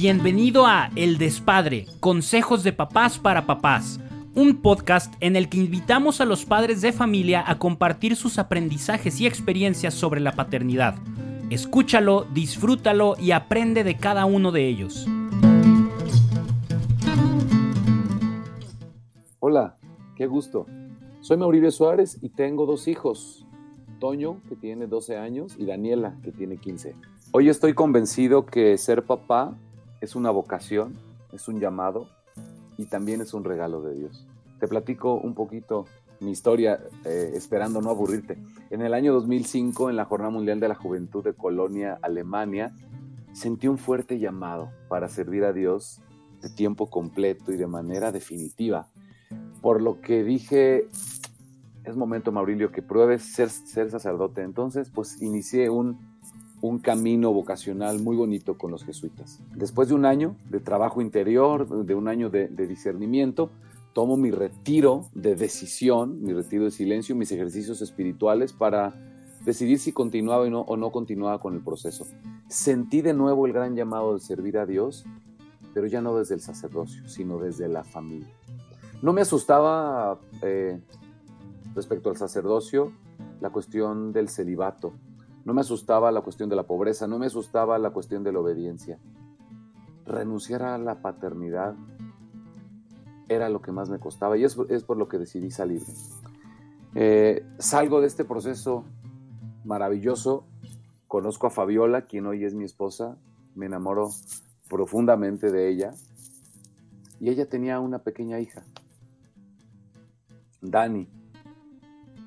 Bienvenido a El Despadre, Consejos de Papás para Papás, un podcast en el que invitamos a los padres de familia a compartir sus aprendizajes y experiencias sobre la paternidad. Escúchalo, disfrútalo y aprende de cada uno de ellos. Hola, qué gusto. Soy Mauricio Suárez y tengo dos hijos, Toño, que tiene 12 años, y Daniela, que tiene 15. Hoy estoy convencido que ser papá es una vocación, es un llamado y también es un regalo de Dios. Te platico un poquito mi historia, eh, esperando no aburrirte. En el año 2005, en la Jornada Mundial de la Juventud de Colonia, Alemania, sentí un fuerte llamado para servir a Dios de tiempo completo y de manera definitiva. Por lo que dije, es momento, Maurilio, que pruebes ser, ser sacerdote. Entonces, pues inicié un un camino vocacional muy bonito con los jesuitas. Después de un año de trabajo interior, de un año de, discernimiento, tomo mi retiro de decisión, mi retiro de silencio, mis ejercicios espirituales para decidir si continuaba o no, o no continuaba con el proceso. Sentí de nuevo el gran llamado de servir a Dios, pero ya no desde el sacerdocio, sino desde la familia. No me asustaba eh, respecto al sacerdocio la cuestión del celibato, no me asustaba la cuestión de la pobreza, no me asustaba la cuestión de la obediencia. Renunciar a la paternidad era lo que más me costaba y es, por lo que decidí salir. Eh, salgo de este proceso maravilloso, conozco a Fabiola, quien hoy es mi esposa, me enamoro profundamente de ella y ella tenía una pequeña hija, Dani,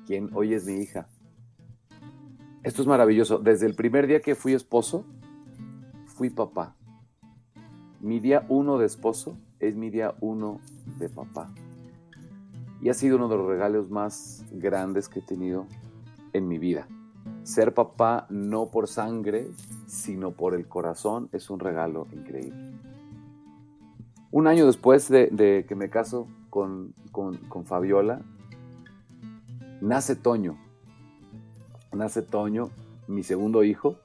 quien hoy es mi hija. Esto es maravilloso. Desde el primer día que fui esposo, fui papá. Mi día uno de esposo es mi día uno de papá. Y ha sido uno de los regalos más grandes que he tenido en mi vida. Ser papá no por sangre, sino por el corazón es un regalo increíble. Un año después de, que me caso con, con Fabiola, nace Toño, nace Toño, mi segundo hijo.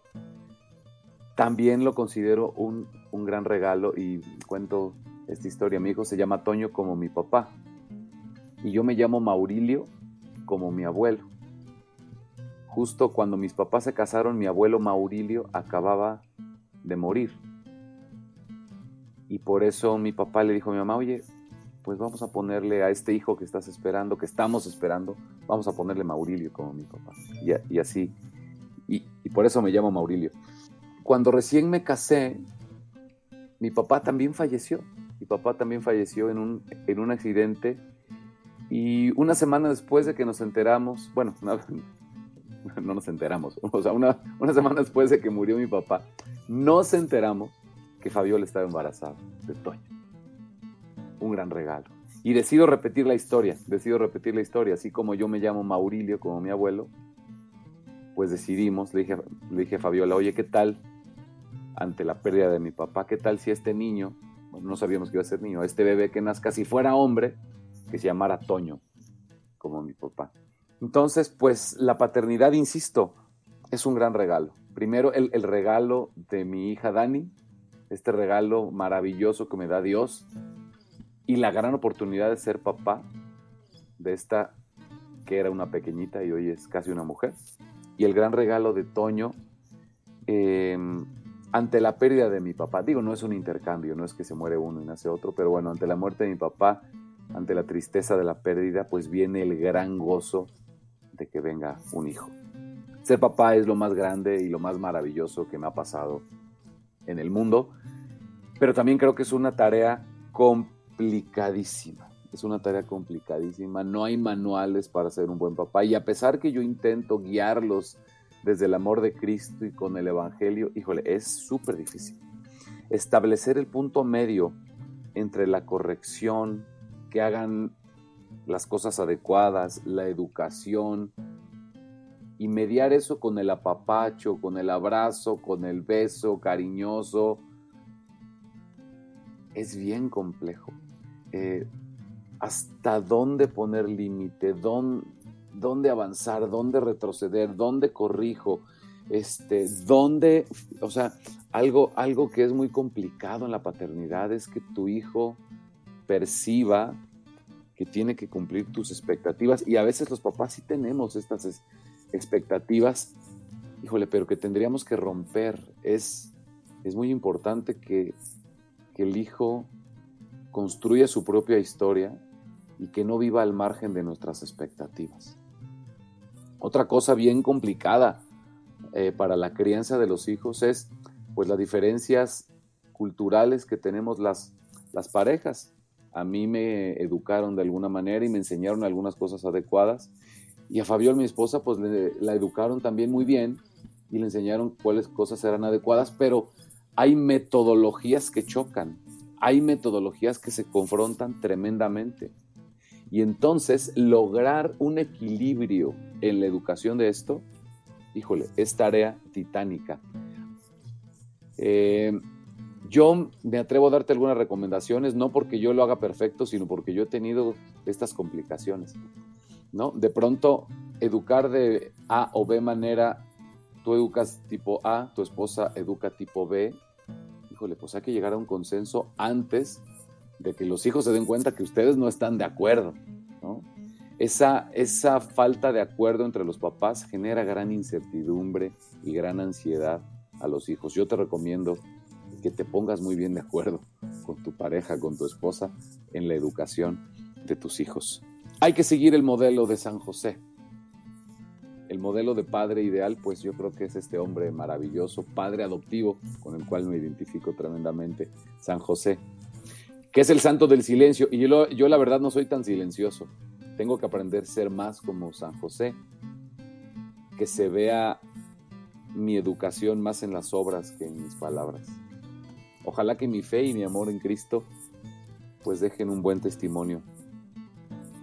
También lo considero un, gran regalo y cuento esta historia. Mi hijo se llama Toño como mi papá y yo me llamo Maurilio como mi abuelo. Justo cuando mis papás se casaron, mi abuelo Maurilio acababa de morir. Y por eso mi papá le dijo a mi mamá, oye, pues vamos a ponerle a este hijo que estás esperando, que estamos esperando, vamos a ponerle Maurilio como mi papá. Y, así. Y, por eso me llamo Maurilio. Cuando recién me casé, mi papá también falleció. Mi papá también falleció en un, en un accidente. Y una semana después de que nos enteramos, bueno, no, no nos enteramos, o sea, una, una semana después de que murió mi papá, nos enteramos que Fabiola estaba embarazada de Toño un gran regalo. Y decido repetir la historia, decido repetir la historia, así como yo me llamo Maurilio, como mi abuelo, pues decidimos, le dije, le dije a Fabiola, oye, ¿qué tal ante la pérdida de mi papá? ¿Qué tal si este niño, no sabíamos que iba a ser niño, este bebé que nazca, si fuera hombre, que se llamara Toño, como mi papá? Entonces, pues la paternidad, insisto, es un gran regalo. Primero, el, el regalo de mi hija Dani, este regalo maravilloso que me da Dios, y la gran oportunidad de ser papá de esta que era una pequeñita y hoy es casi una mujer. Y el gran regalo de Toño em, ante la pérdida de mi papá. Digo, no es un intercambio, no es que se muere uno y nace otro, pero bueno, ante la muerte de mi papá, ante la tristeza de la pérdida, pues viene el gran gozo de que venga un hijo. Ser papá es lo más grande y lo más maravilloso que me ha pasado en el mundo, pero también creo que es una tarea complicada complicadísima. Es una tarea complicadísima. No hay manuales para ser un buen papá. Y a pesar que yo intento guiarlos desde el amor de Cristo y con el Evangelio, híjole, es súper difícil. Establecer el punto medio entre la corrección, que hagan las cosas adecuadas, la educación, y mediar eso con el apapacho, con el abrazo, con el beso cariñoso, es bien complejo. Eh, hasta dónde poner límite, dónde, avanzar, dónde retroceder, dónde corrijo, este, dónde, o sea, algo, algo que es muy complicado en la paternidad es que tu hijo perciba que tiene que cumplir tus expectativas. Y a veces los papás sí tenemos estas expectativas, híjole, pero que tendríamos que romper. Es, es muy importante que, que el hijo construya su propia historia y que no viva al margen de nuestras expectativas. Otra cosa bien complicada eh, para la crianza de los hijos es pues las diferencias culturales que tenemos las, las parejas a mí me educaron de alguna manera y me enseñaron algunas cosas adecuadas. Y a Fabiola, mi esposa, pues la educaron también muy bien y le enseñaron cuáles cosas eran adecuadas, pero hay metodologías que chocan, hay metodologías que se confrontan tremendamente. Y entonces lograr un equilibrio en la educación de esto, híjole, es tarea titánica. Eh, yo me atrevo a darte algunas recomendaciones, no porque yo lo haga perfecto, sino porque yo he tenido estas complicaciones. ¿no? De pronto, educar de A o B manera, tú educas tipo A, tu esposa educa tipo B. Híjole, pues hay que llegar a un consenso antes de que los hijos se den cuenta que ustedes no están de acuerdo. Esa, esa falta de acuerdo entre los papás genera gran incertidumbre y gran ansiedad a los hijos. Yo te recomiendo que te pongas muy bien de acuerdo con tu pareja, con tu esposa, en la educación de tus hijos. Hay que seguir el modelo de San José. El modelo de padre ideal, pues yo creo que es este hombre maravilloso, padre adoptivo, con el cual me identifico tremendamente, San José, que es el santo del silencio. Y yo, yo la verdad no soy tan silencioso. Tengo que aprender a ser más como San José, que se vea mi educación más en las obras que en mis palabras. Ojalá que mi fe y mi amor en Cristo pues dejen un buen testimonio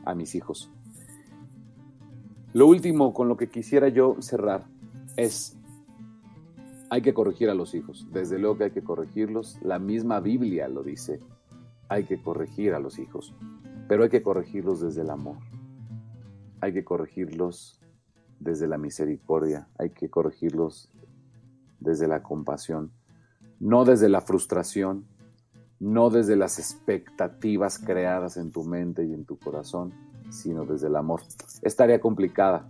a mis hijos. Lo último con lo que quisiera yo cerrar es, hay que corregir a los hijos. Desde luego que hay que corregirlos. La misma Biblia lo dice. Hay que corregir a los hijos. Pero hay que corregirlos desde el amor. Hay que corregirlos desde la misericordia. Hay que corregirlos desde la compasión no desde la frustración, no desde las expectativas creadas en tu mente y en tu corazón, sino desde el amor. Es tarea complicada,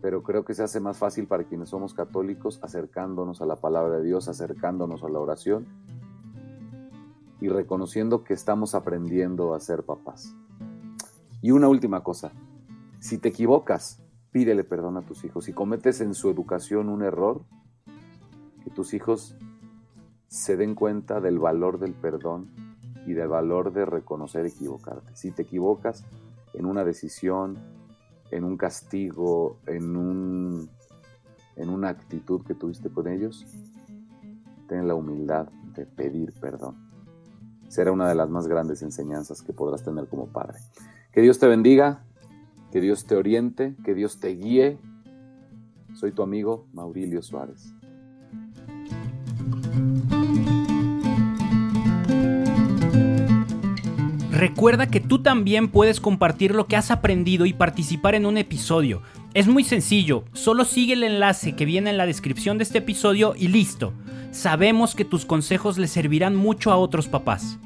pero creo que se hace más fácil para quienes somos católicos acercándonos a la palabra de Dios, acercándonos a la oración y reconociendo que estamos aprendiendo a ser papás. Y una última cosa, si te equivocas, pídele perdón a tus hijos. Si cometes en su educación un error, tus hijos se den cuenta del valor del perdón y del valor de reconocer equivocarte. Si te equivocas en una decisión, en un castigo, en, un, en una actitud que tuviste con ellos, ten la humildad de pedir perdón. Será una de las más grandes enseñanzas que podrás tener como padre. Que Dios te bendiga, que Dios te oriente, que Dios te guíe. Soy tu amigo Maurilio Suárez. Recuerda que tú también puedes compartir lo que has aprendido y participar en un episodio. Es muy sencillo, solo sigue el enlace que viene en la descripción de este episodio y listo. Sabemos que tus consejos le servirán mucho a otros papás.